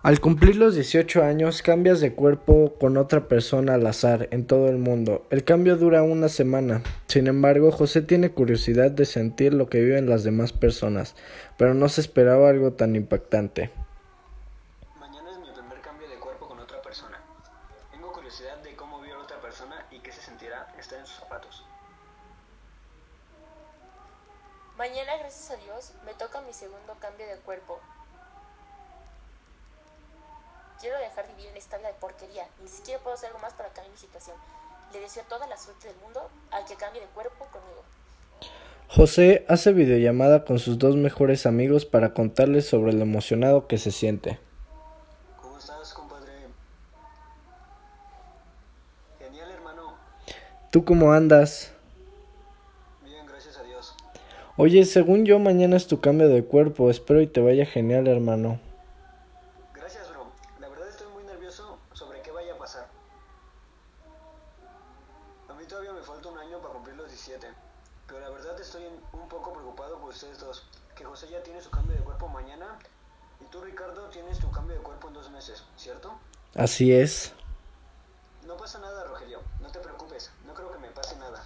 Al cumplir los 18 años cambias de cuerpo con otra persona al azar en todo el mundo. El cambio dura una semana. Sin embargo, José tiene curiosidad de sentir lo que viven las demás personas, pero no se esperaba algo tan impactante. Mañana es mi primer cambio de cuerpo con otra persona. Tengo curiosidad de cómo vio a otra persona y qué se sentirá estar en sus zapatos. Mañana, gracias a Dios, me toca mi segundo cambio de cuerpo. Quiero dejar de vivir en esta vida de porquería. Ni siquiera puedo hacer algo más para cambiar mi situación. Le deseo toda la suerte del mundo al que cambie de cuerpo conmigo. José hace videollamada con sus dos mejores amigos para contarles sobre lo emocionado que se siente. ¿Cómo estás, compadre? Genial, hermano. ¿Tú cómo andas? Bien, gracias a Dios. Oye, según yo, mañana es tu cambio de cuerpo. Espero y te vaya genial, hermano. Mí todavía me falta un año para cumplir los 17. Pero la verdad estoy un poco preocupado por ustedes dos. Que José ya tiene su cambio de cuerpo mañana. Y tú, Ricardo, tienes tu cambio de cuerpo en dos meses, ¿cierto? Así es. No pasa nada, Rogelio. No te preocupes. No creo que me pase nada.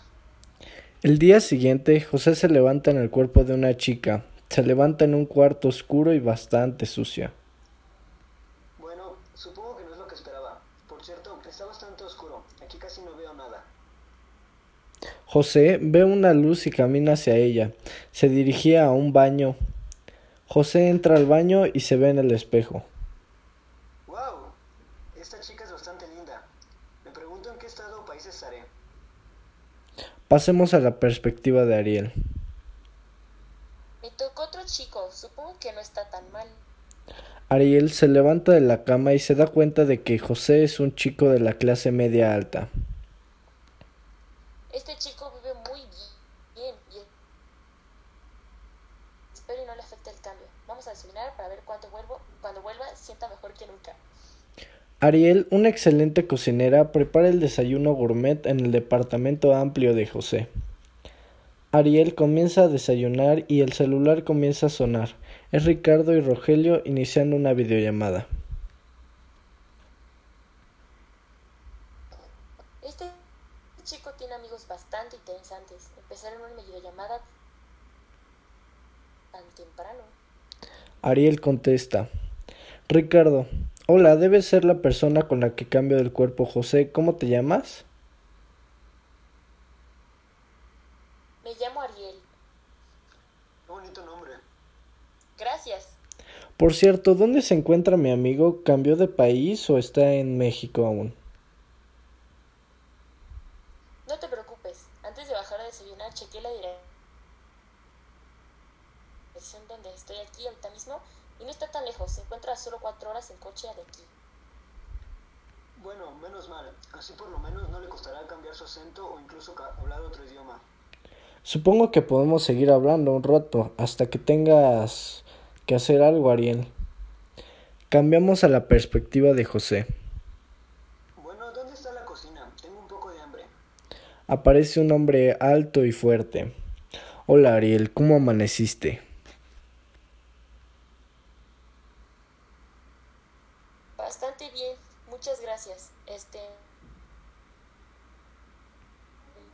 El día siguiente, José se levanta en el cuerpo de una chica. Se levanta en un cuarto oscuro y bastante sucio. Bueno, supongo que no es lo que esperaba. Por cierto, está bastante oscuro. Aquí casi no veo nada. José ve una luz y camina hacia ella. Se dirigía a un baño. José entra al baño y se ve en el espejo. ¡Wow! Esta chica es bastante linda. Me pregunto en qué estado o país estaré. Pasemos a la perspectiva de Ariel. Me tocó otro chico. Supongo que no está tan mal. Ariel se levanta de la cama y se da cuenta de que José es un chico de la clase media alta. Este chico vive muy bien y espero y no le afecte el cambio. Vamos a desayunar para ver cuánto vuelvo, cuando vuelva sienta mejor que nunca. Ariel, una excelente cocinera, prepara el desayuno gourmet en el departamento amplio de José. Ariel comienza a desayunar y el celular comienza a sonar. Es Ricardo y Rogelio iniciando una videollamada. Este chico tiene amigos bastante interesantes. Empezaron una videollamada temprano. Ariel contesta. Ricardo, hola, debes ser la persona con la que cambio del cuerpo José. ¿Cómo te llamas? Me llamo Ariel. Qué bonito nombre. Gracias. Por cierto, ¿dónde se encuentra mi amigo? ¿Cambió de país o está en México aún? No te preocupes. Antes de bajar a desayunar, chequé la dirección donde estoy aquí ahorita mismo y no está tan lejos. Se encuentra a solo cuatro horas en coche de aquí. Bueno, menos mal. Así por lo menos no le costará cambiar su acento o incluso hablar otro idioma. Supongo que podemos seguir hablando un rato hasta que tengas que hacer algo, Ariel. Cambiamos a la perspectiva de José. Bueno, ¿dónde está la cocina? Tengo un poco de hambre. Aparece un hombre alto y fuerte. Hola, Ariel, ¿cómo amaneciste? Bastante bien. Muchas gracias. Este...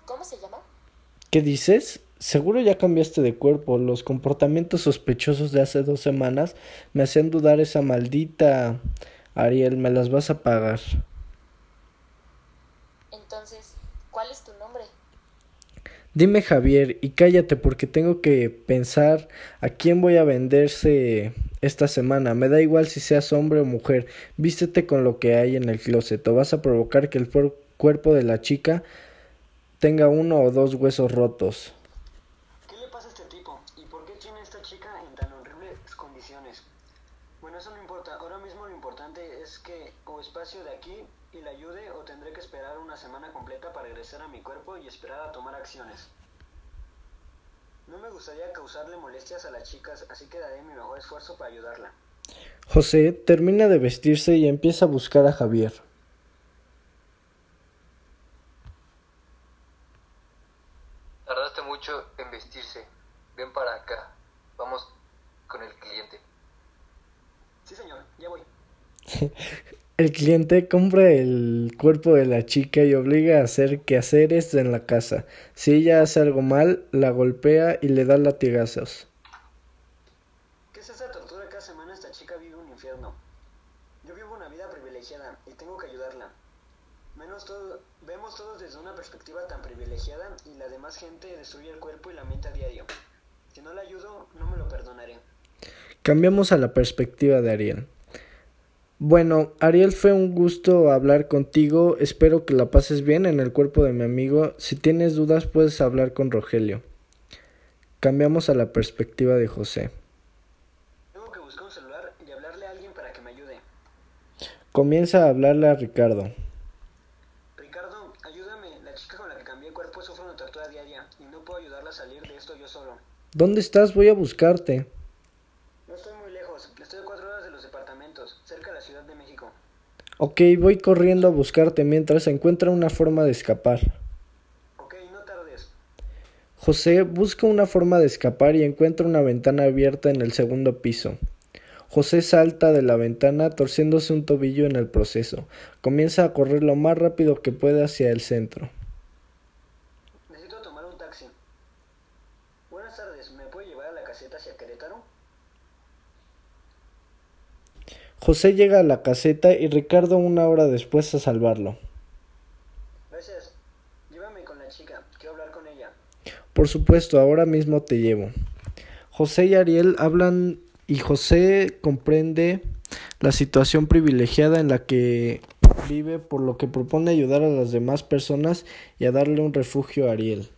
¿Cómo se llama? ¿Qué dices? Seguro ya cambiaste de cuerpo. Los comportamientos sospechosos de hace dos semanas me hacían dudar esa maldita... Ariel, me las vas a pagar. Entonces, ¿cuál es tu nombre? Dime Javier y cállate porque tengo que pensar a quién voy a venderse esta semana. Me da igual si seas hombre o mujer. Vístete con lo que hay en el closet o vas a provocar que el cuerpo de la chica tenga uno o dos huesos rotos. ¿Qué le pasa a este tipo? ¿Y por qué tiene a esta chica en tan horribles condiciones? Bueno, eso no importa. Ahora mismo lo importante es que o espacio de aquí y la ayude o tendré que esperar una semana completa para regresar a mi cuerpo y esperar a tomar acciones. No me gustaría causarle molestias a las chicas, así que daré mi mejor esfuerzo para ayudarla. José termina de vestirse y empieza a buscar a Javier. Tardaste mucho en vestirse. Ven para acá. Vamos con el cliente. Sí, señor, ya voy. El cliente compra el cuerpo de la chica y obliga a hacer quehaceres en la casa. Si ella hace algo mal, la golpea y le da latigazos. ¿Qué es esa tortura cada semana? Esta chica vive un infierno. Yo vivo una vida privilegiada y tengo que ayudarla. Menos todo, vemos todos desde una perspectiva tan privilegiada y la demás gente destruye el cuerpo y la mente a diario. Si no la ayudo, no me lo perdonaré. Cambiamos a la perspectiva de Ariel. Bueno, Ariel, fue un gusto hablar contigo. Espero que la pases bien en el cuerpo de mi amigo. Si tienes dudas, puedes hablar con Rogelio. Cambiamos a la perspectiva de José. Tengo que buscar un celular y hablarle a alguien para que me ayude. Comienza a hablarle a Ricardo. Ricardo, ayúdame. La chica con la que cambié cuerpo sufre una tortura diaria y no puedo ayudarla a salir de esto yo solo. ¿Dónde estás? Voy a buscarte. No estoy muy lejos. Estoy a cuatro horas de los cerca de la Ciudad de México. Ok, voy corriendo a buscarte mientras encuentra una forma de escapar. Ok, no tardes. José busca una forma de escapar y encuentra una ventana abierta en el segundo piso. José salta de la ventana torciéndose un tobillo en el proceso. Comienza a correr lo más rápido que puede hacia el centro. Necesito tomar un taxi. Buenas tardes, ¿me puede llevar a la caseta hacia Querétaro? José llega a la caseta y Ricardo una hora después a salvarlo. Gracias. Llévame con la chica. Quiero hablar con ella. Por supuesto, ahora mismo te llevo. José y Ariel hablan y José comprende la situación privilegiada en la que vive, por lo que propone ayudar a las demás personas y a darle un refugio a Ariel.